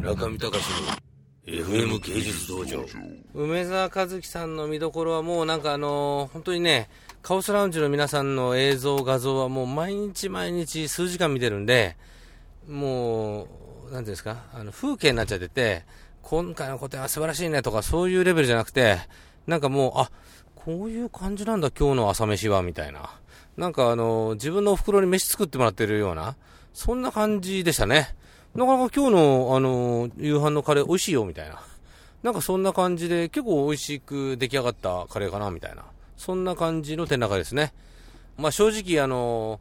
中見隆の FM 芸術道場。梅沢和樹さんの見どころはもうなんかあのー本当にねカオスラウンジの皆さんの映像画像はもう毎日毎日数時間見てるんでもうなんていうんですかあの風景になっちゃってて今回の個展は素晴らしいねとかそういうレベルじゃなくてなんかもうあこういう感じなんだ今日の朝飯はみたいな。なんかあのー自分のお袋に飯作ってもらってるようなそんな感じでしたね。なかなか今日の、あの夕飯のカレー美味しいよみたいななんかそんな感じで結構美味しく出来上がったカレーかなみたいな。そんな感じの展覧会ですね。まあ正直あの、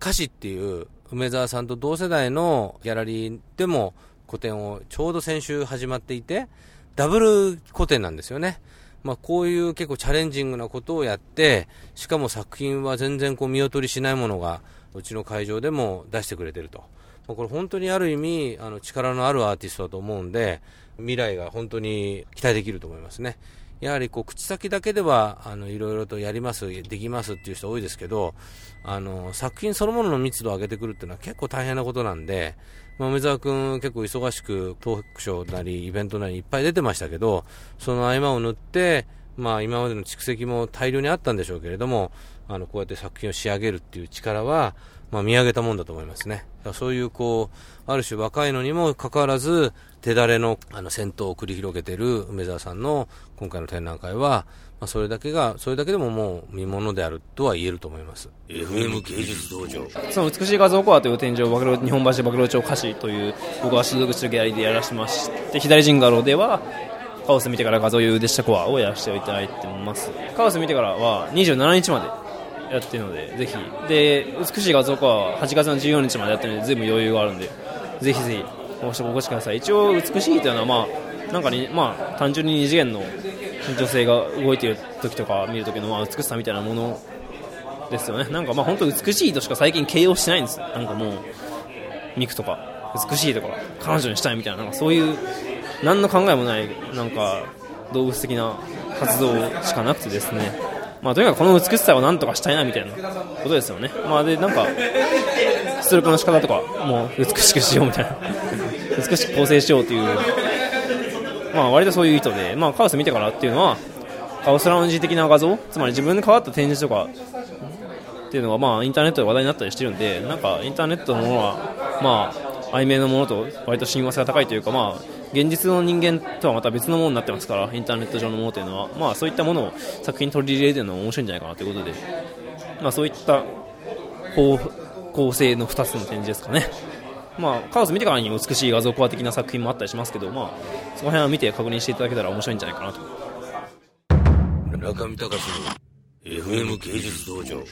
歌詞っていう梅沢さんと同世代のギャラリーでも個展をちょうど先週始まっていて、ダブル個展なんですよね。まあこういう結構チャレンジングなことをやって、しかも作品は全然こう見劣りしないものがうちの会場でも出してくれてると。これ本当にある意味、あの力のあるアーティストだと思うんで、未来が本当に期待できると思いますね。やはりこう口先だけではあのいろいろとやります、できますっていう人多いですけど、あの作品そのものの密度を上げてくるっていうのは結構大変なことなんで、まあ、梅沢君結構忙しくトークショーなりイベントなりいっぱい出てましたけど、その合間を縫って、まあ今までの蓄積も大量にあったんでしょうけれども、あのこうやって作品を仕上げるっていう力は、まあ見上げたもんだと思いますね。そういうこう、ある種若いのにもかかわらず、手だれのあの戦闘を繰り広げている梅沢さんの今回の展覧会は、まあそれだけが、それだけでももう見物であるとは言えると思います。FM 芸術道場その美しい画像コアという展示を日本橋暴露町歌詞という僕が所属するギャラリーでやらせてまして左陣画廊ではカオス見てから画像優でしたコアをやらせていただいてますカオス見てからは27日までやってるのでぜひ。で美しい画像コアは8月の14日までやってるので随分余裕があるんでぜひぜひお越しお越しください。一応美しいというのはまあなんかにまあ単純に二次元の女性が動いている時とか見る時のまあ美しさみたいなものですよね。なんかまあ本当美しいとしか最近形容してないんです。なんかもうミクとか美しいとか彼女にしたいみたいななんかそういう何の考えもないなんか動物的な活動しかなくてですね。まあとにかくこの美しさを何とかしたいなみたいなことですよね。まあでなんか出力の仕方とかもう美しくしようみたいな。美しく構成しようという。まあ割とそういう意図で。まあカオス見てからっていうのはカオスラウンジ的な画像つまり自分で変わった展示とかっていうのがまあインターネットで話題になったりしてるんでなんかインターネットのものはまあ曖昧なものと割と親和性が高いというかまあ現実の人間とはまた別のものになってますからインターネット上のものというのは。まあそういったものを作品に取り入れてるのも面白いんじゃないかなということで。まあそういった構構成の2つの展示ですかね。まあカオス見てからに美しい画像コア的な作品もあったりしますけどまあその辺は見て確認していただけたら面白いんじゃないかなと。中見隆の FM 芸術道場。